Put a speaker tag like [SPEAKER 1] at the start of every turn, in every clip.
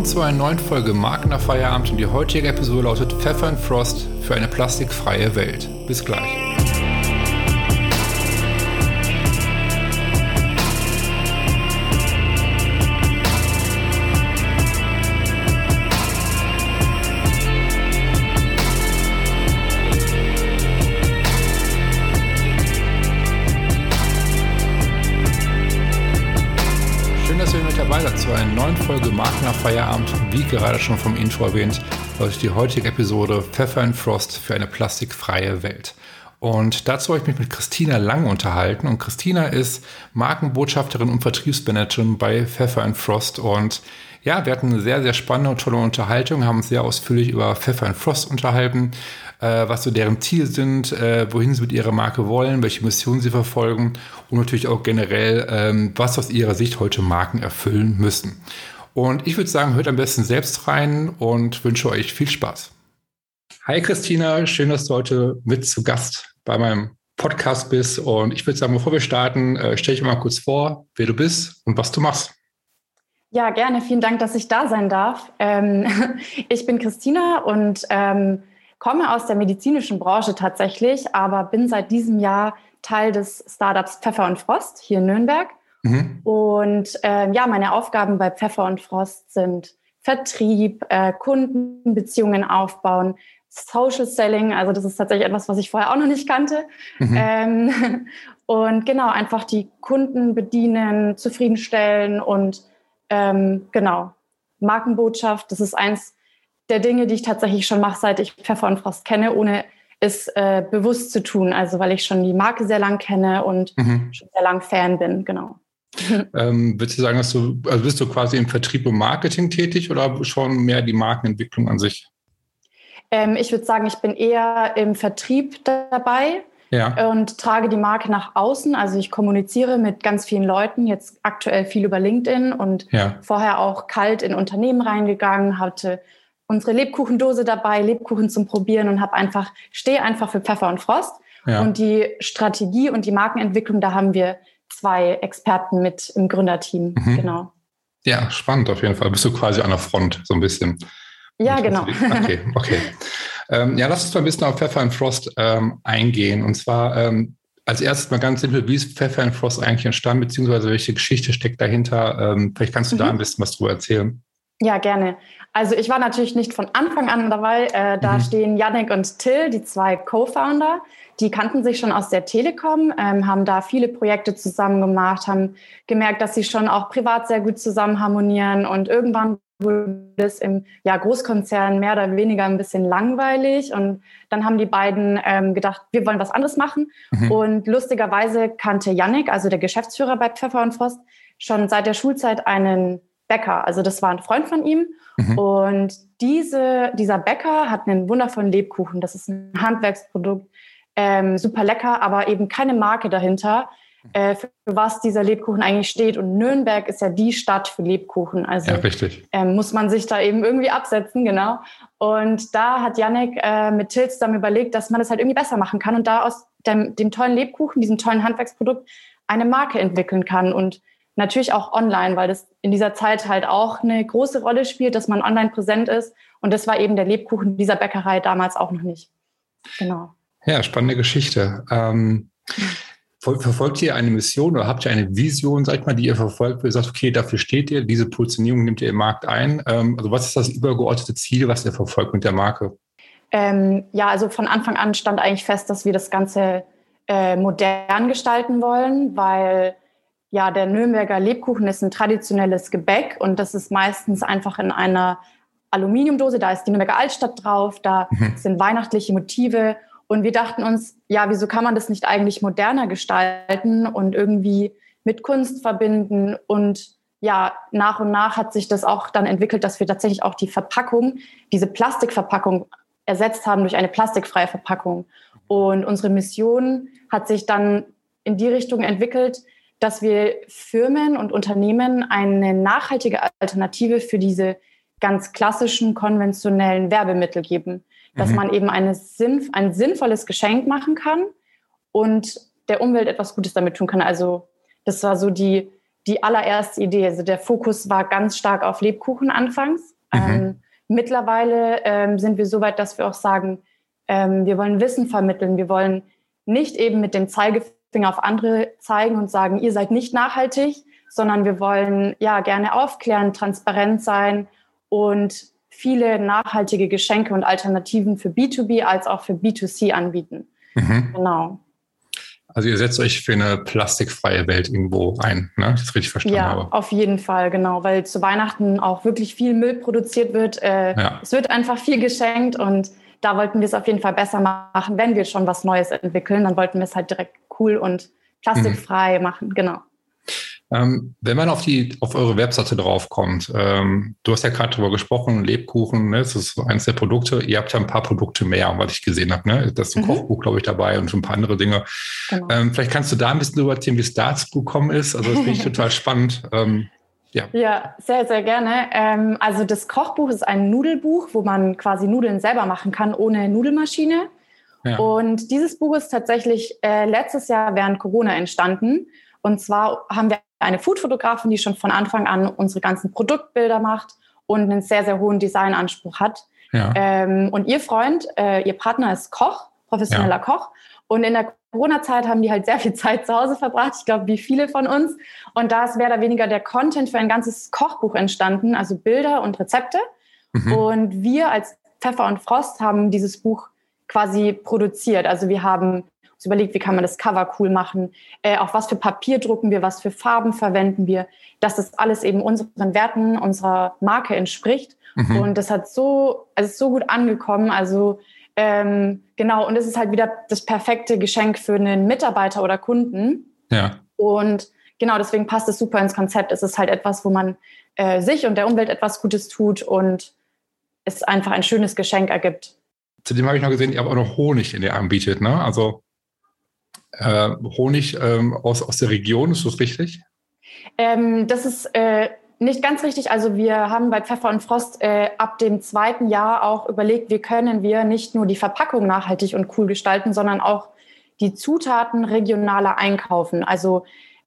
[SPEAKER 1] willkommen zu einer neuen Folge Marken nach Feierabend und die heutige Episode lautet Pfeffer and Frost für eine plastikfreie Welt. Bis gleich. Zu einer neuen Folge Marken nach Feierabend. Wie gerade schon vom Intro erwähnt, lautet die heutige Episode Pfeffer and Frost für eine plastikfreie Welt. Und dazu habe ich mich mit Christina Lang unterhalten. Und Christina ist Markenbotschafterin und Vertriebsmanagerin bei Pfeffer and Frost. Und ja, wir hatten eine sehr, sehr spannende und tolle Unterhaltung, haben uns sehr ausführlich über Pfeffer and Frost unterhalten, äh, was so deren Ziele sind, äh, wohin sie mit ihrer Marke wollen, welche Mission sie verfolgen und natürlich auch generell, ähm, was aus ihrer Sicht heute Marken erfüllen müssen. Und ich würde sagen, hört am besten selbst rein und wünsche euch viel Spaß. Hi Christina, schön, dass du heute mit zu Gast bei meinem Podcast bist. Und ich würde sagen, bevor wir starten, äh, stell dich mal kurz vor, wer du bist und was du machst.
[SPEAKER 2] Ja, gerne. Vielen Dank, dass ich da sein darf. Ähm, ich bin Christina und ähm, komme aus der medizinischen Branche tatsächlich, aber bin seit diesem Jahr Teil des Startups Pfeffer und Frost hier in Nürnberg. Mhm. Und äh, ja, meine Aufgaben bei Pfeffer und Frost sind Vertrieb, äh, Kundenbeziehungen aufbauen, Social Selling, also das ist tatsächlich etwas, was ich vorher auch noch nicht kannte. Mhm. Ähm, und genau, einfach die Kunden bedienen, zufriedenstellen und ähm, genau, Markenbotschaft, das ist eins der Dinge, die ich tatsächlich schon mache, seit ich Pfeffer und Frost kenne, ohne es äh, bewusst zu tun. Also weil ich schon die Marke sehr lang kenne und mhm. schon sehr lang Fan bin, genau.
[SPEAKER 1] Ähm, würdest du sagen, dass du, also bist du quasi im Vertrieb und Marketing tätig oder schon mehr die Markenentwicklung an sich?
[SPEAKER 2] Ähm, ich würde sagen, ich bin eher im Vertrieb dabei ja. und trage die Marke nach außen. Also ich kommuniziere mit ganz vielen Leuten, jetzt aktuell viel über LinkedIn und ja. vorher auch kalt in Unternehmen reingegangen, hatte unsere Lebkuchendose dabei, Lebkuchen zum Probieren und habe einfach, stehe einfach für Pfeffer und Frost. Ja. Und die Strategie und die Markenentwicklung, da haben wir zwei Experten mit im Gründerteam. Mhm. Genau.
[SPEAKER 1] Ja, spannend auf jeden Fall. Bist du quasi an der Front so ein bisschen.
[SPEAKER 2] Ja, genau.
[SPEAKER 1] Okay, okay. ähm, ja, lass uns mal ein bisschen auf Pfeffer and Frost ähm, eingehen. Und zwar ähm, als erstes mal ganz simpel, wie ist Pfeffer and Frost eigentlich entstanden, beziehungsweise welche Geschichte steckt dahinter? Ähm, vielleicht kannst du mhm. da ein bisschen was drüber erzählen.
[SPEAKER 2] Ja, gerne. Also ich war natürlich nicht von Anfang an dabei. Äh, da mhm. stehen Yannick und Till, die zwei Co-Founder. Die kannten sich schon aus der Telekom, ähm, haben da viele Projekte zusammen gemacht, haben gemerkt, dass sie schon auch privat sehr gut zusammen harmonieren. Und irgendwann wurde es im ja, Großkonzern mehr oder weniger ein bisschen langweilig. Und dann haben die beiden ähm, gedacht, wir wollen was anderes machen. Mhm. Und lustigerweise kannte Yannick, also der Geschäftsführer bei Pfeffer und Frost, schon seit der Schulzeit einen Bäcker. Also das war ein Freund von ihm. Mhm. Und diese, dieser Bäcker hat einen wundervollen Lebkuchen. Das ist ein Handwerksprodukt, ähm, super lecker, aber eben keine Marke dahinter, äh, für was dieser Lebkuchen eigentlich steht. Und Nürnberg ist ja die Stadt für Lebkuchen. Also ja, ähm, muss man sich da eben irgendwie absetzen, genau. Und da hat Yannick äh, mit Till zusammen überlegt, dass man das halt irgendwie besser machen kann und da aus dem, dem tollen Lebkuchen, diesem tollen Handwerksprodukt, eine Marke entwickeln kann. Und Natürlich auch online, weil das in dieser Zeit halt auch eine große Rolle spielt, dass man online präsent ist. Und das war eben der Lebkuchen dieser Bäckerei damals auch noch nicht.
[SPEAKER 1] Genau. Ja, spannende Geschichte. Ähm, verfolgt ihr eine Mission oder habt ihr eine Vision, sag ich mal, die ihr verfolgt, wo ihr sagt, okay, dafür steht ihr, diese Positionierung nimmt ihr im Markt ein? Ähm, also was ist das übergeordnete Ziel, was ihr verfolgt mit der Marke?
[SPEAKER 2] Ähm, ja, also von Anfang an stand eigentlich fest, dass wir das Ganze äh, modern gestalten wollen, weil ja, der Nürnberger Lebkuchen ist ein traditionelles Gebäck und das ist meistens einfach in einer Aluminiumdose. Da ist die Nürnberger Altstadt drauf, da mhm. sind weihnachtliche Motive. Und wir dachten uns, ja, wieso kann man das nicht eigentlich moderner gestalten und irgendwie mit Kunst verbinden? Und ja, nach und nach hat sich das auch dann entwickelt, dass wir tatsächlich auch die Verpackung, diese Plastikverpackung ersetzt haben durch eine plastikfreie Verpackung. Und unsere Mission hat sich dann in die Richtung entwickelt, dass wir Firmen und Unternehmen eine nachhaltige Alternative für diese ganz klassischen konventionellen Werbemittel geben. Dass mhm. man eben eine ein sinnvolles Geschenk machen kann und der Umwelt etwas Gutes damit tun kann. Also das war so die, die allererste Idee. Also der Fokus war ganz stark auf Lebkuchen anfangs. Mhm. Ähm, mittlerweile ähm, sind wir so weit, dass wir auch sagen, ähm, wir wollen Wissen vermitteln. Wir wollen nicht eben mit dem Zeigefinger auf andere zeigen und sagen, ihr seid nicht nachhaltig, sondern wir wollen ja gerne aufklären, transparent sein und viele nachhaltige Geschenke und Alternativen für B2B als auch für B2C anbieten. Mhm. Genau.
[SPEAKER 1] Also ihr setzt euch für eine plastikfreie Welt irgendwo ein, ne? Das richtig verstanden
[SPEAKER 2] ja,
[SPEAKER 1] habe.
[SPEAKER 2] Ja, auf jeden Fall, genau, weil zu Weihnachten auch wirklich viel Müll produziert wird. Äh, ja. Es wird einfach viel geschenkt und da wollten wir es auf jeden Fall besser machen. Wenn wir schon was Neues entwickeln, dann wollten wir es halt direkt cool und plastikfrei mhm. machen, genau.
[SPEAKER 1] Ähm, wenn man auf die auf eure Webseite draufkommt, ähm, du hast ja gerade darüber gesprochen, Lebkuchen, ne, das ist so eines der Produkte. Ihr habt ja ein paar Produkte mehr, was ich gesehen habe. Ne? Das ist ein mhm. Kochbuch, glaube ich, dabei und so ein paar andere Dinge. Genau. Ähm, vielleicht kannst du da ein bisschen drüber erzählen, wie es dazu gekommen ist. Also das finde ich total spannend. Ähm,
[SPEAKER 2] ja. ja, sehr, sehr gerne. Ähm, also das Kochbuch ist ein Nudelbuch, wo man quasi Nudeln selber machen kann ohne Nudelmaschine. Ja. Und dieses Buch ist tatsächlich äh, letztes Jahr während Corona entstanden. Und zwar haben wir eine Foodfotografin, die schon von Anfang an unsere ganzen Produktbilder macht und einen sehr, sehr hohen Designanspruch hat. Ja. Ähm, und ihr Freund, äh, ihr Partner ist Koch, professioneller ja. Koch. Und in der Corona-Zeit haben die halt sehr viel Zeit zu Hause verbracht, ich glaube, wie viele von uns. Und da ist mehr oder weniger der Content für ein ganzes Kochbuch entstanden, also Bilder und Rezepte. Mhm. Und wir als Pfeffer und Frost haben dieses Buch quasi produziert. Also wir haben uns überlegt, wie kann man das Cover cool machen, äh, auf was für Papier drucken wir, was für Farben verwenden wir, dass das alles eben unseren Werten, unserer Marke entspricht. Mhm. Und das hat so, also ist so gut angekommen. Also ähm, genau, und es ist halt wieder das perfekte Geschenk für einen Mitarbeiter oder Kunden. Ja. Und genau, deswegen passt es super ins Konzept. Es ist halt etwas, wo man äh, sich und der Umwelt etwas Gutes tut und es einfach ein schönes Geschenk ergibt.
[SPEAKER 1] Zudem habe ich noch gesehen, ihr habt auch noch Honig, den ihr anbietet, ne? Also äh, Honig ähm, aus, aus der Region, ist das richtig?
[SPEAKER 2] Ähm, das ist äh, nicht ganz richtig. Also wir haben bei Pfeffer und Frost äh, ab dem zweiten Jahr auch überlegt, wie können wir nicht nur die Verpackung nachhaltig und cool gestalten, sondern auch die Zutaten regionaler einkaufen. Also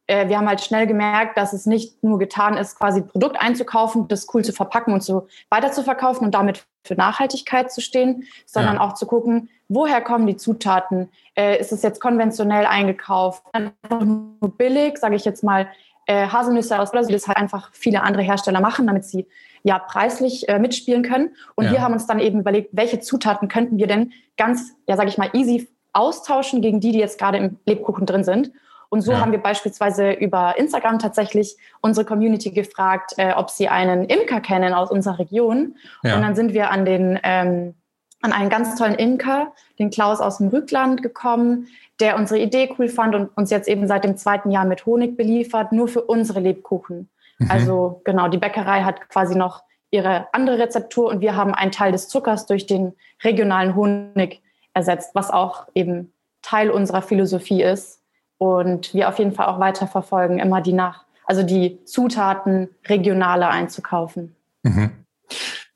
[SPEAKER 2] äh, wir haben halt schnell gemerkt, dass es nicht nur getan ist, quasi Produkt einzukaufen, das cool zu verpacken und so weiter zu verkaufen und damit für Nachhaltigkeit zu stehen, sondern ja. auch zu gucken, woher kommen die Zutaten? Äh, ist es jetzt konventionell eingekauft? Einfach nur billig, sage ich jetzt mal, äh, Haselnüsse aus Brasilien, das halt einfach viele andere Hersteller machen, damit sie ja preislich äh, mitspielen können. Und ja. wir haben uns dann eben überlegt, welche Zutaten könnten wir denn ganz, ja sage ich mal, easy austauschen gegen die, die jetzt gerade im Lebkuchen drin sind. Und so ja. haben wir beispielsweise über Instagram tatsächlich unsere Community gefragt, äh, ob sie einen Imker kennen aus unserer Region. Ja. Und dann sind wir an den ähm, an einen ganz tollen Imker, den Klaus aus dem Rückland, gekommen, der unsere Idee cool fand und uns jetzt eben seit dem zweiten Jahr mit Honig beliefert, nur für unsere Lebkuchen. Mhm. Also genau, die Bäckerei hat quasi noch ihre andere Rezeptur und wir haben einen Teil des Zuckers durch den regionalen Honig ersetzt, was auch eben Teil unserer Philosophie ist und wir auf jeden Fall auch weiter verfolgen, immer die nach, also die Zutaten regionaler einzukaufen.
[SPEAKER 1] Mhm.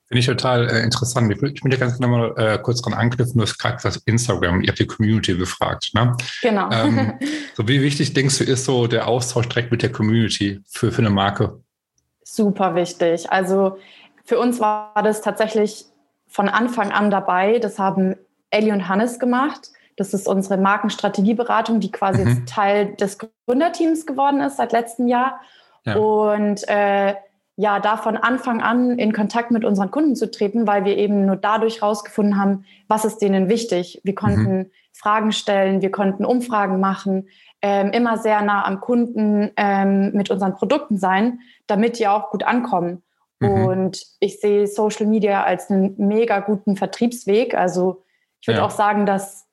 [SPEAKER 1] Finde ich total äh, interessant. Ich, ich möchte ganz nochmal äh, kurz dran anknüpfen. Du hast gerade gesagt, Instagram, ihr habt die Community befragt. Ne?
[SPEAKER 2] Genau. Ähm,
[SPEAKER 1] so wie wichtig denkst du, ist so der Austausch direkt mit der Community für, für eine Marke?
[SPEAKER 2] Super wichtig. Also für uns war das tatsächlich von Anfang an dabei. Das haben Ellie und Hannes gemacht. Das ist unsere Markenstrategieberatung, die quasi mhm. Teil des Gründerteams geworden ist seit letztem Jahr. Ja. Und äh, ja, da von Anfang an in Kontakt mit unseren Kunden zu treten, weil wir eben nur dadurch rausgefunden haben, was ist denen wichtig. Wir konnten mhm. Fragen stellen, wir konnten Umfragen machen, ähm, immer sehr nah am Kunden ähm, mit unseren Produkten sein, damit die auch gut ankommen. Mhm. Und ich sehe Social Media als einen mega guten Vertriebsweg. Also ich würde ja. auch sagen, dass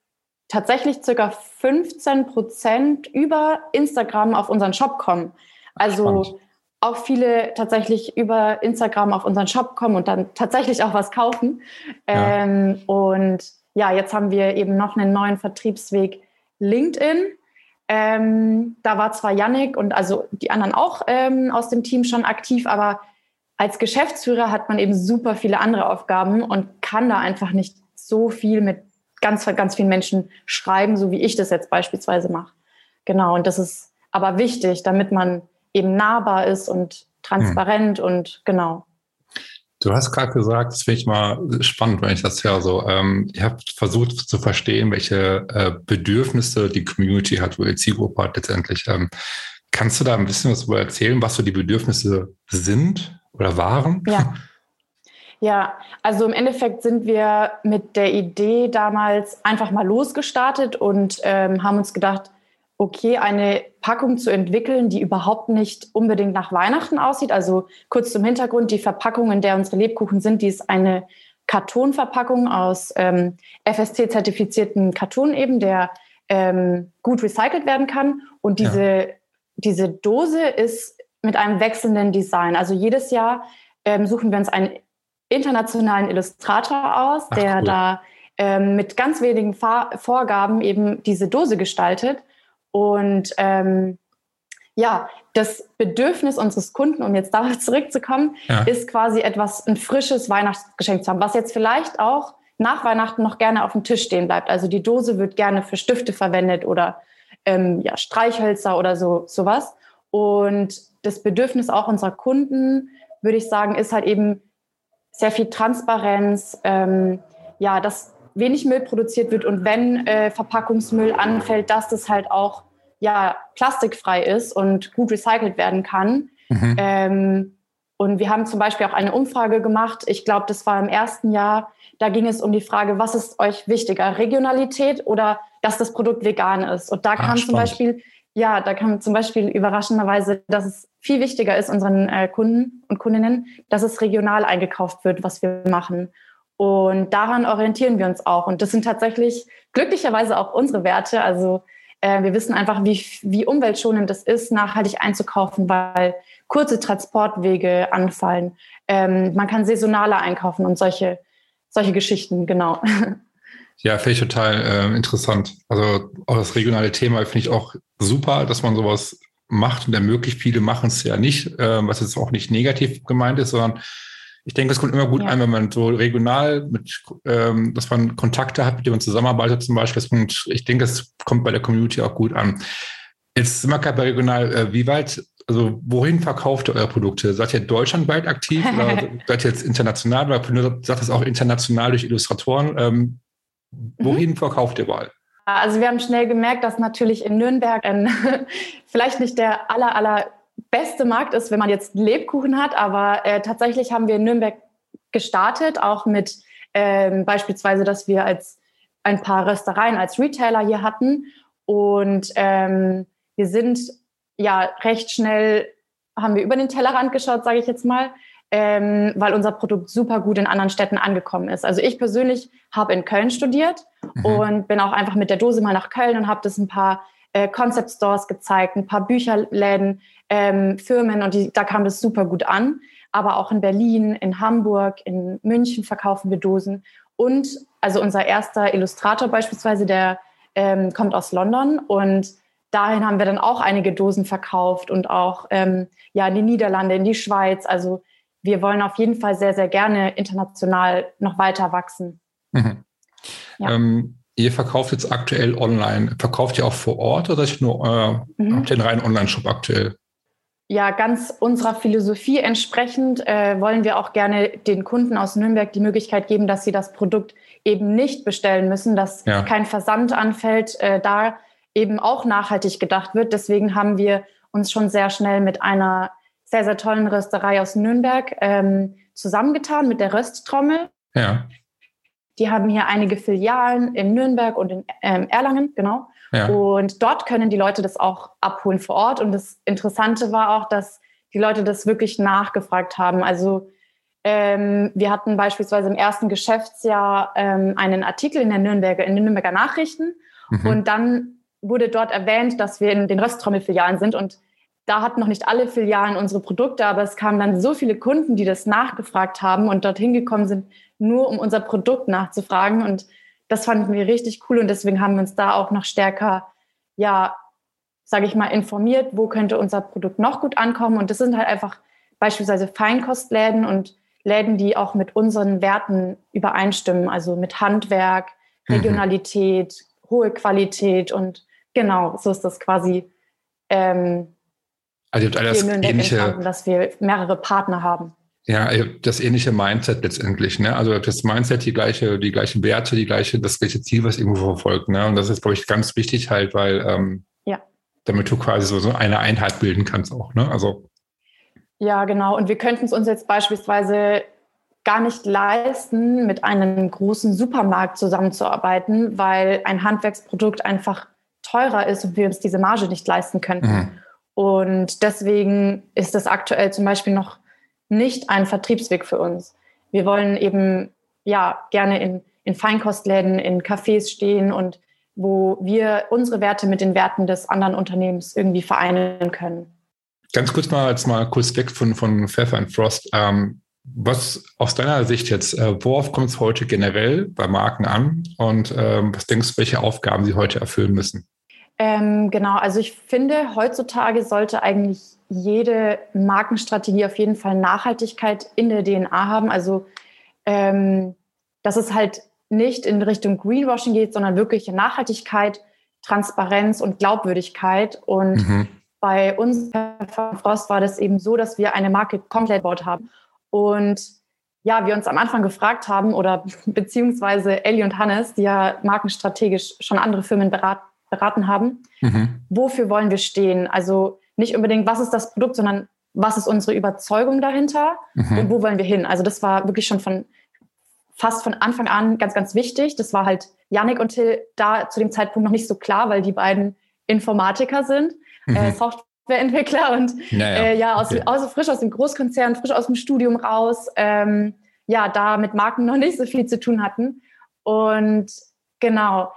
[SPEAKER 2] tatsächlich circa 15 Prozent über Instagram auf unseren Shop kommen. Also Spannend auch viele tatsächlich über Instagram auf unseren Shop kommen und dann tatsächlich auch was kaufen. Ja. Ähm, und ja, jetzt haben wir eben noch einen neuen Vertriebsweg LinkedIn. Ähm, da war zwar Yannick und also die anderen auch ähm, aus dem Team schon aktiv, aber als Geschäftsführer hat man eben super viele andere Aufgaben und kann da einfach nicht so viel mit ganz, ganz vielen Menschen schreiben, so wie ich das jetzt beispielsweise mache. Genau, und das ist aber wichtig, damit man eben nahbar ist und transparent hm. und genau.
[SPEAKER 1] Du hast gerade gesagt, das finde ich mal spannend, wenn ich das höre. So, ähm, ihr habt versucht zu verstehen, welche äh, Bedürfnisse die Community hat, wo die Zielgruppe hat letztendlich. Ähm, kannst du da ein bisschen was darüber erzählen, was so die Bedürfnisse sind oder waren?
[SPEAKER 2] Ja. Ja, also im Endeffekt sind wir mit der Idee damals einfach mal losgestartet und ähm, haben uns gedacht, okay, eine Packung zu entwickeln, die überhaupt nicht unbedingt nach Weihnachten aussieht. Also kurz zum Hintergrund, die Verpackung, in der unsere Lebkuchen sind, die ist eine Kartonverpackung aus ähm, FSC-zertifizierten Karton eben, der ähm, gut recycelt werden kann. Und diese, ja. diese Dose ist mit einem wechselnden Design. Also jedes Jahr ähm, suchen wir uns einen internationalen Illustrator aus, Ach, der cool. da ähm, mit ganz wenigen Fahr Vorgaben eben diese Dose gestaltet. Und ähm, ja, das Bedürfnis unseres Kunden, um jetzt darauf zurückzukommen, ja. ist quasi etwas, ein frisches Weihnachtsgeschenk zu haben, was jetzt vielleicht auch nach Weihnachten noch gerne auf dem Tisch stehen bleibt. Also die Dose wird gerne für Stifte verwendet oder ähm, ja, Streichhölzer oder so sowas. Und das Bedürfnis auch unserer Kunden, würde ich sagen, ist halt eben sehr viel Transparenz, ähm, ja, dass wenig Müll produziert wird und wenn äh, Verpackungsmüll anfällt, dass das halt auch ja, plastikfrei ist und gut recycelt werden kann. Mhm. Ähm, und wir haben zum Beispiel auch eine Umfrage gemacht. Ich glaube, das war im ersten Jahr. Da ging es um die Frage, was ist euch wichtiger, Regionalität oder dass das Produkt vegan ist? Und da ah, kam spannend. zum Beispiel, ja, da kam zum Beispiel überraschenderweise, dass es viel wichtiger ist unseren äh, Kunden und Kundinnen, dass es regional eingekauft wird, was wir machen. Und daran orientieren wir uns auch. Und das sind tatsächlich glücklicherweise auch unsere Werte. Also äh, wir wissen einfach, wie, wie umweltschonend es ist, nachhaltig einzukaufen, weil kurze Transportwege anfallen. Ähm, man kann saisonaler einkaufen und solche, solche Geschichten, genau.
[SPEAKER 1] Ja, finde ich total äh, interessant. Also auch das regionale Thema finde ich auch super, dass man sowas macht und ermöglicht. Viele machen es ja nicht, äh, was jetzt auch nicht negativ gemeint ist, sondern ich denke, es kommt immer gut ja. an, wenn man so regional mit, ähm, dass man Kontakte hat, mit denen man zusammenarbeitet zum Beispiel. Und ich denke, es kommt bei der Community auch gut an. Jetzt sind wir gerade bei regional. Äh, wie weit, also wohin verkauft ihr eure Produkte? Seid ihr deutschlandweit aktiv oder seid ihr jetzt international? Weil sagst es auch international durch Illustratoren. Ähm, wohin mhm. verkauft ihr überall?
[SPEAKER 2] Also wir haben schnell gemerkt, dass natürlich in Nürnberg äh, vielleicht nicht der aller, aller beste Markt ist, wenn man jetzt Lebkuchen hat. Aber äh, tatsächlich haben wir in Nürnberg gestartet, auch mit ähm, beispielsweise, dass wir als ein paar Röstereien als Retailer hier hatten. Und ähm, wir sind ja recht schnell, haben wir über den Tellerrand geschaut, sage ich jetzt mal, ähm, weil unser Produkt super gut in anderen Städten angekommen ist. Also ich persönlich habe in Köln studiert mhm. und bin auch einfach mit der Dose mal nach Köln und habe das ein paar äh, Concept Stores gezeigt, ein paar Bücherläden, ähm, Firmen und die, da kam das super gut an. Aber auch in Berlin, in Hamburg, in München verkaufen wir Dosen. Und also unser erster Illustrator beispielsweise, der ähm, kommt aus London und dahin haben wir dann auch einige Dosen verkauft und auch ähm, ja in die Niederlande, in die Schweiz. Also wir wollen auf jeden Fall sehr, sehr gerne international noch weiter wachsen. Mhm.
[SPEAKER 1] Ja. Ähm, ihr verkauft jetzt aktuell online. Verkauft ihr auch vor Ort oder nur, äh, mhm. habt ihr einen reinen Online-Shop aktuell?
[SPEAKER 2] ja, ganz unserer Philosophie entsprechend äh, wollen wir auch gerne den Kunden aus Nürnberg die Möglichkeit geben, dass sie das Produkt eben nicht bestellen müssen, dass ja. kein Versand anfällt, äh, da eben auch nachhaltig gedacht wird. Deswegen haben wir uns schon sehr schnell mit einer sehr, sehr tollen Rösterei aus Nürnberg ähm, zusammengetan, mit der Rösttrommel. Ja. Die haben hier einige Filialen in Nürnberg und in ähm, Erlangen, genau. Ja. Und dort können die Leute das auch abholen vor Ort. Und das Interessante war auch, dass die Leute das wirklich nachgefragt haben. Also ähm, wir hatten beispielsweise im ersten Geschäftsjahr ähm, einen Artikel in, der Nürnberger, in den Nürnberger Nachrichten. Mhm. Und dann wurde dort erwähnt, dass wir in den Rösttrommelfilialen sind. Und da hatten noch nicht alle Filialen unsere Produkte, aber es kamen dann so viele Kunden, die das nachgefragt haben und dorthin gekommen sind, nur um unser Produkt nachzufragen. Und das fanden wir richtig cool und deswegen haben wir uns da auch noch stärker, ja, sage ich mal, informiert, wo könnte unser Produkt noch gut ankommen. Und das sind halt einfach beispielsweise Feinkostläden und Läden, die auch mit unseren Werten übereinstimmen, also mit Handwerk, mhm. Regionalität, mhm. hohe Qualität und genau, so ist das quasi ähm,
[SPEAKER 1] Also ihr habt alles ähnliche,
[SPEAKER 2] dass wir mehrere Partner haben.
[SPEAKER 1] Ja, das ähnliche Mindset letztendlich, ne? Also das Mindset, die gleiche, die gleichen Werte, die gleiche, das gleiche Ziel, was irgendwo verfolgt, ne? Und das ist, glaube ich, ganz wichtig halt, weil ähm, ja. damit du quasi so, so eine Einheit bilden kannst auch, ne? Also
[SPEAKER 2] ja, genau. Und wir könnten es uns jetzt beispielsweise gar nicht leisten, mit einem großen Supermarkt zusammenzuarbeiten, weil ein Handwerksprodukt einfach teurer ist und wir uns diese Marge nicht leisten könnten. Mhm. Und deswegen ist das aktuell zum Beispiel noch nicht ein Vertriebsweg für uns. Wir wollen eben ja gerne in, in Feinkostläden, in Cafés stehen und wo wir unsere Werte mit den Werten des anderen Unternehmens irgendwie vereinen können.
[SPEAKER 1] Ganz kurz mal jetzt mal kurz weg von, von Pfeffer und Frost. Ähm, was aus deiner Sicht jetzt, äh, worauf kommt es heute generell bei Marken an und ähm, was denkst du, welche Aufgaben sie heute erfüllen müssen?
[SPEAKER 2] Ähm, genau, also ich finde, heutzutage sollte eigentlich jede Markenstrategie auf jeden Fall Nachhaltigkeit in der DNA haben. Also, ähm, dass es halt nicht in Richtung Greenwashing geht, sondern wirklich Nachhaltigkeit, Transparenz und Glaubwürdigkeit. Und mhm. bei uns, Herr Frost, war das eben so, dass wir eine Marke komplett gebaut haben. Und ja, wir uns am Anfang gefragt haben, oder beziehungsweise Ellie und Hannes, die ja markenstrategisch schon andere Firmen beraten, beraten haben. Mhm. Wofür wollen wir stehen? Also nicht unbedingt, was ist das Produkt, sondern was ist unsere Überzeugung dahinter mhm. und wo wollen wir hin? Also das war wirklich schon von fast von Anfang an ganz, ganz wichtig. Das war halt Yannick und Till da zu dem Zeitpunkt noch nicht so klar, weil die beiden Informatiker sind, äh, mhm. äh, Softwareentwickler und naja, äh, ja, aus, okay. aus, frisch aus dem Großkonzern, frisch aus dem Studium raus, ähm, ja, da mit Marken noch nicht so viel zu tun hatten. Und genau,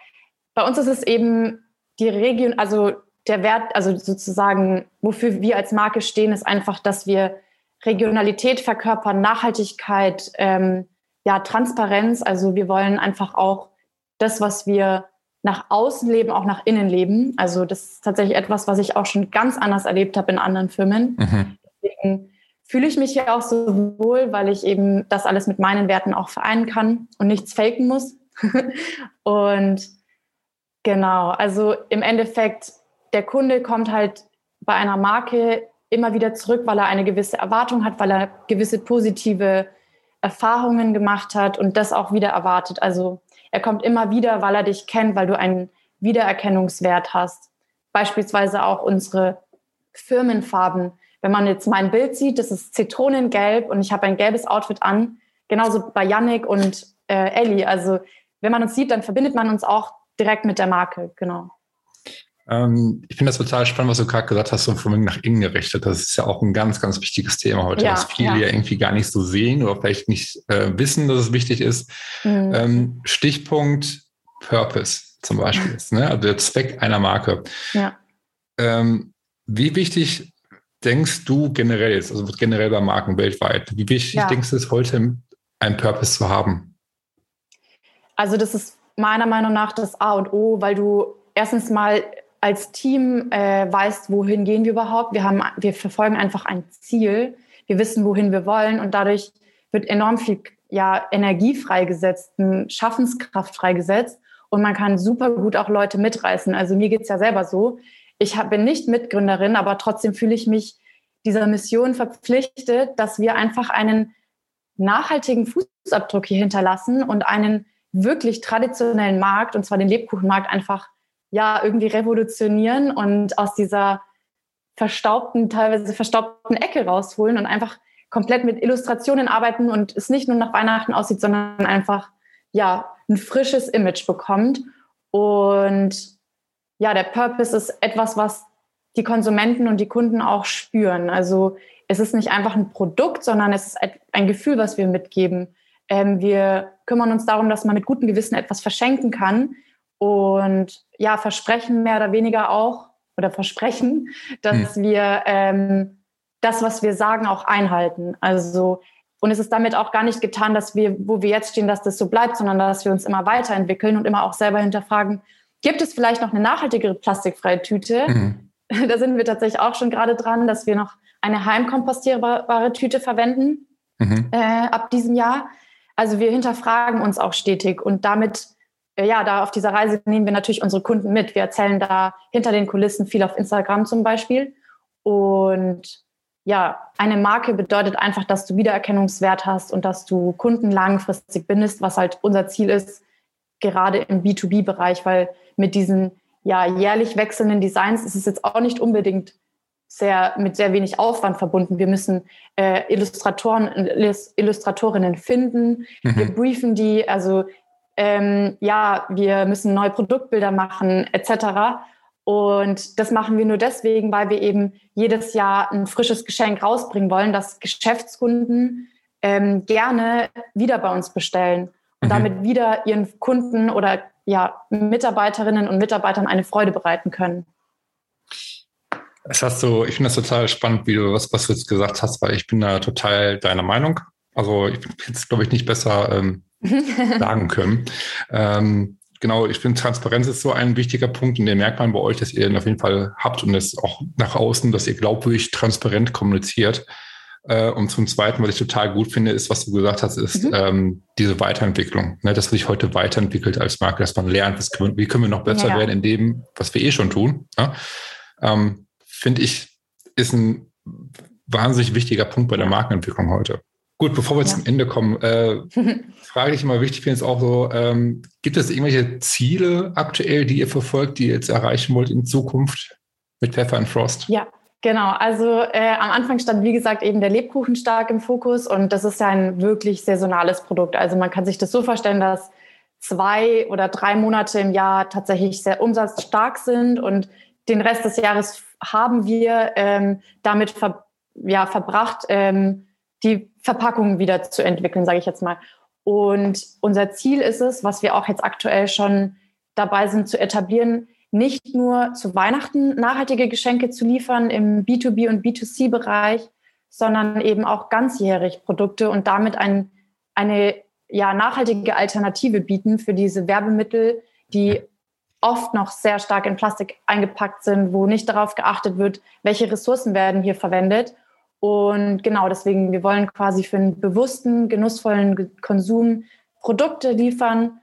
[SPEAKER 2] bei uns ist es eben die Region, also der Wert, also sozusagen, wofür wir als Marke stehen, ist einfach, dass wir Regionalität verkörpern, Nachhaltigkeit, ähm, ja, Transparenz. Also wir wollen einfach auch das, was wir nach außen leben, auch nach innen leben. Also das ist tatsächlich etwas, was ich auch schon ganz anders erlebt habe in anderen Firmen. Mhm. Deswegen fühle ich mich hier auch so wohl, weil ich eben das alles mit meinen Werten auch vereinen kann und nichts faken muss. und Genau, also im Endeffekt, der Kunde kommt halt bei einer Marke immer wieder zurück, weil er eine gewisse Erwartung hat, weil er gewisse positive Erfahrungen gemacht hat und das auch wieder erwartet. Also er kommt immer wieder, weil er dich kennt, weil du einen Wiedererkennungswert hast. Beispielsweise auch unsere Firmenfarben. Wenn man jetzt mein Bild sieht, das ist Zitronengelb und ich habe ein gelbes Outfit an. Genauso bei Yannick und äh, Ellie. Also wenn man uns sieht, dann verbindet man uns auch direkt mit der Marke, genau.
[SPEAKER 1] Ähm, ich finde das total spannend, was du gerade gesagt hast, und von nach innen gerichtet. Das ist ja auch ein ganz, ganz wichtiges Thema heute, ja, was viele ja. ja. irgendwie gar nicht so sehen oder vielleicht nicht äh, wissen, dass es wichtig ist. Mhm. Ähm, Stichpunkt Purpose zum Beispiel, ist, ne? also der Zweck einer Marke. Ja. Ähm, wie wichtig denkst du generell also generell bei Marken weltweit, wie wichtig ja. denkst du es heute, einen Purpose zu haben?
[SPEAKER 2] Also das ist meiner Meinung nach das A und O, weil du erstens mal als Team äh, weißt, wohin gehen wir überhaupt. Wir, haben, wir verfolgen einfach ein Ziel. Wir wissen, wohin wir wollen und dadurch wird enorm viel ja, Energie freigesetzt, Schaffenskraft freigesetzt und man kann super gut auch Leute mitreißen. Also mir geht's ja selber so. Ich hab, bin nicht Mitgründerin, aber trotzdem fühle ich mich dieser Mission verpflichtet, dass wir einfach einen nachhaltigen Fußabdruck hier hinterlassen und einen wirklich traditionellen Markt, und zwar den Lebkuchenmarkt, einfach ja irgendwie revolutionieren und aus dieser verstaubten, teilweise verstaubten Ecke rausholen und einfach komplett mit Illustrationen arbeiten und es nicht nur nach Weihnachten aussieht, sondern einfach ja ein frisches Image bekommt. Und ja, der Purpose ist etwas, was die Konsumenten und die Kunden auch spüren. Also es ist nicht einfach ein Produkt, sondern es ist ein Gefühl, was wir mitgeben. Ähm, wir kümmern uns darum, dass man mit gutem Gewissen etwas verschenken kann und ja, versprechen mehr oder weniger auch oder versprechen, dass hm. wir ähm, das, was wir sagen, auch einhalten. Also und es ist damit auch gar nicht getan, dass wir, wo wir jetzt stehen, dass das so bleibt, sondern dass wir uns immer weiterentwickeln und immer auch selber hinterfragen, gibt es vielleicht noch eine nachhaltigere plastikfreie Tüte? Mhm. Da sind wir tatsächlich auch schon gerade dran, dass wir noch eine heimkompostierbare Tüte verwenden mhm. äh, ab diesem Jahr. Also wir hinterfragen uns auch stetig und damit, äh, ja, da auf dieser Reise nehmen wir natürlich unsere Kunden mit. Wir erzählen da hinter den Kulissen viel auf Instagram zum Beispiel. Und ja, eine Marke bedeutet einfach, dass du Wiedererkennungswert hast und dass du Kunden langfristig bindest, was halt unser Ziel ist, gerade im B2B-Bereich, weil mit diesen ja, jährlich wechselnden Designs ist es jetzt auch nicht unbedingt sehr, mit sehr wenig Aufwand verbunden. Wir müssen äh, Illustratoren, Illustratorinnen finden, mhm. wir briefen die, also ähm, ja, wir müssen neue Produktbilder machen, etc. Und das machen wir nur deswegen, weil wir eben jedes Jahr ein frisches Geschenk rausbringen wollen, dass Geschäftskunden ähm, gerne wieder bei uns bestellen und mhm. damit wieder ihren Kunden oder ja, Mitarbeiterinnen und Mitarbeitern eine Freude bereiten können.
[SPEAKER 1] Das hast du, ich finde das total spannend, wie du was, was du jetzt gesagt hast, weil ich bin da total deiner Meinung. Also ich hätte es, glaube ich, nicht besser ähm, sagen können. Ähm, genau, ich finde, Transparenz ist so ein wichtiger Punkt und den merkt man bei euch, dass ihr ihn auf jeden Fall habt und das auch nach außen, dass ihr glaubwürdig transparent kommuniziert. Äh, und zum Zweiten, was ich total gut finde, ist, was du gesagt hast, ist mhm. ähm, diese Weiterentwicklung. Ne, dass sich heute weiterentwickelt als Marke, dass man lernt, können, wie können wir noch besser ja. werden in dem, was wir eh schon tun. Ne? Ähm, finde ich, ist ein wahnsinnig wichtiger Punkt bei der Markenentwicklung heute. Gut, bevor wir ja. zum Ende kommen, äh, frage ich immer wichtig finde es auch so, ähm, gibt es irgendwelche Ziele aktuell, die ihr verfolgt, die ihr jetzt erreichen wollt in Zukunft mit Pfeffer and Frost?
[SPEAKER 2] Ja, genau. Also äh, am Anfang stand, wie gesagt, eben der Lebkuchen stark im Fokus und das ist ja ein wirklich saisonales Produkt. Also man kann sich das so vorstellen, dass zwei oder drei Monate im Jahr tatsächlich sehr umsatzstark sind und den Rest des Jahres haben wir ähm, damit ver ja, verbracht, ähm, die Verpackung wieder zu entwickeln, sage ich jetzt mal. Und unser Ziel ist es, was wir auch jetzt aktuell schon dabei sind zu etablieren, nicht nur zu Weihnachten nachhaltige Geschenke zu liefern im B2B und B2C-Bereich, sondern eben auch ganzjährig Produkte und damit ein, eine ja, nachhaltige Alternative bieten für diese Werbemittel, die oft noch sehr stark in Plastik eingepackt sind, wo nicht darauf geachtet wird, welche Ressourcen werden hier verwendet. Und genau deswegen, wir wollen quasi für einen bewussten, genussvollen Konsum Produkte liefern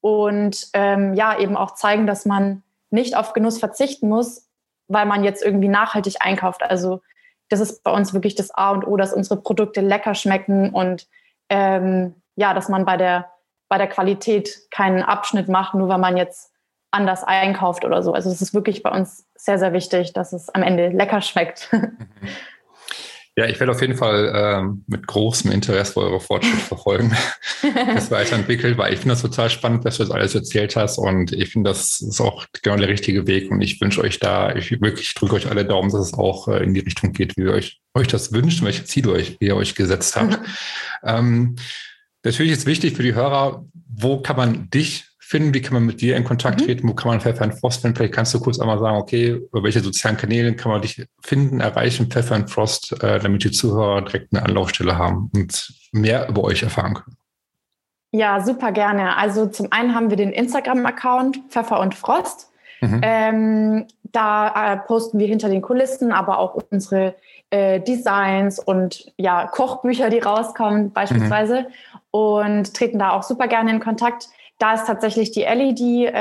[SPEAKER 2] und ähm, ja, eben auch zeigen, dass man nicht auf Genuss verzichten muss, weil man jetzt irgendwie nachhaltig einkauft. Also das ist bei uns wirklich das A und O, dass unsere Produkte lecker schmecken und ähm, ja, dass man bei der, bei der Qualität keinen Abschnitt macht, nur weil man jetzt anders einkauft oder so. Also es ist wirklich bei uns sehr, sehr wichtig, dass es am Ende lecker schmeckt.
[SPEAKER 1] Ja, ich werde auf jeden Fall ähm, mit großem Interesse eure Fortschritte verfolgen, das weiterentwickelt, weil ich finde das total spannend, dass du das alles erzählt hast und ich finde, das ist auch genau der richtige Weg und ich wünsche euch da, ich wirklich drücke euch alle Daumen, dass es auch äh, in die Richtung geht, wie ihr euch, euch das wünscht und welche Ziele euch, ihr euch gesetzt habt. ähm, natürlich ist wichtig für die Hörer, wo kann man dich finden? Wie kann man mit dir in Kontakt mhm. treten? Wo kann man Pfeffer and Frost finden? Vielleicht kannst du kurz einmal sagen, okay, über welche sozialen Kanäle kann man dich finden, erreichen, Pfeffer and Frost, äh, damit die Zuhörer direkt eine Anlaufstelle haben und mehr über euch erfahren können.
[SPEAKER 2] Ja, super gerne. Also zum einen haben wir den Instagram-Account Pfeffer und Frost. Mhm. Ähm, da äh, posten wir hinter den Kulissen, aber auch unsere äh, Designs und ja, Kochbücher, die rauskommen beispielsweise mhm. und treten da auch super gerne in Kontakt. Da ist tatsächlich die Ellie diejenige,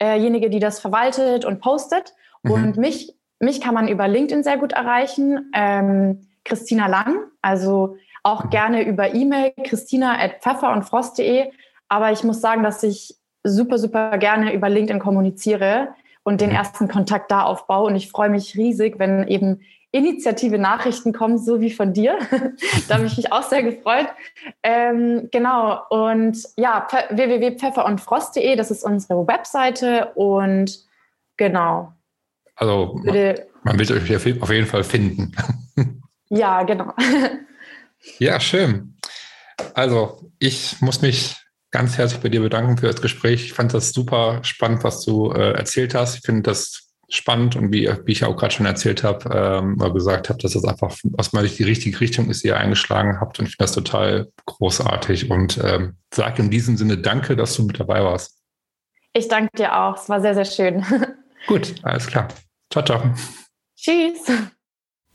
[SPEAKER 2] äh, äh die das verwaltet und postet. Mhm. Und mich, mich kann man über LinkedIn sehr gut erreichen. Ähm, Christina Lang, also auch mhm. gerne über E-Mail, christina at pfeffer und frost.de. Aber ich muss sagen, dass ich super, super gerne über LinkedIn kommuniziere und den mhm. ersten Kontakt da aufbaue. Und ich freue mich riesig, wenn eben Initiative Nachrichten kommen, so wie von dir. da habe ich mich auch sehr gefreut. Ähm, genau, und ja, www.pfefferundfrost.de, das ist unsere Webseite und genau.
[SPEAKER 1] Also man, man will euch auf jeden Fall finden.
[SPEAKER 2] ja, genau.
[SPEAKER 1] ja, schön. Also ich muss mich ganz herzlich bei dir bedanken für das Gespräch. Ich fand das super spannend, was du äh, erzählt hast. Ich finde das spannend und wie, wie ich auch gerade schon erzählt habe, ähm, oder gesagt habe, dass das einfach aus meiner Sicht die richtige Richtung ist, die ihr eingeschlagen habt. Und ich finde das total großartig und ähm, sage in diesem Sinne danke, dass du mit dabei warst.
[SPEAKER 2] Ich danke dir auch. Es war sehr, sehr schön.
[SPEAKER 1] Gut, alles klar. Ciao, ciao.
[SPEAKER 2] Tschüss.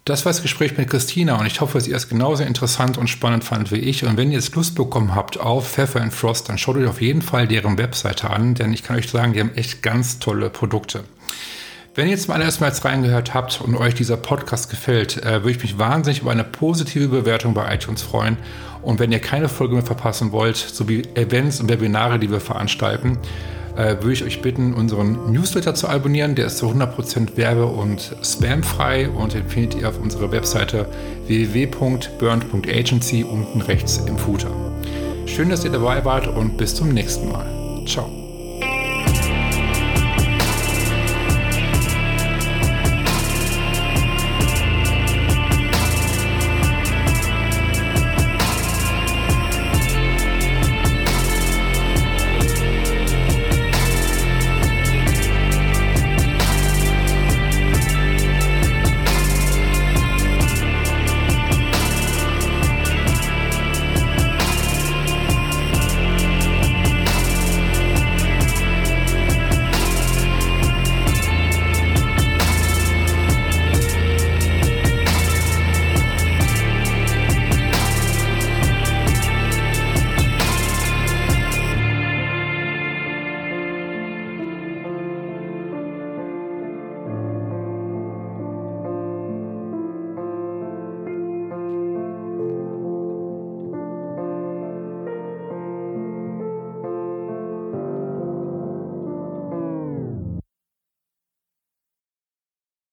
[SPEAKER 1] Das war das Gespräch mit Christina und ich hoffe, dass ihr es genauso interessant und spannend fand wie ich. Und wenn ihr jetzt Lust bekommen habt auf Pfeffer and Frost, dann schaut euch auf jeden Fall deren Webseite an, denn ich kann euch sagen, die haben echt ganz tolle Produkte. Wenn ihr jetzt mal erstmals reingehört habt und euch dieser Podcast gefällt, äh, würde ich mich wahnsinnig über eine positive Bewertung bei iTunes freuen. Und wenn ihr keine Folge mehr verpassen wollt, sowie Events und Webinare, die wir veranstalten, äh, würde ich euch bitten, unseren Newsletter zu abonnieren. Der ist zu 100% werbe- und spamfrei und den findet ihr auf unserer Webseite www.burnt.agency unten rechts im Footer. Schön, dass ihr dabei wart und bis zum nächsten Mal. Ciao.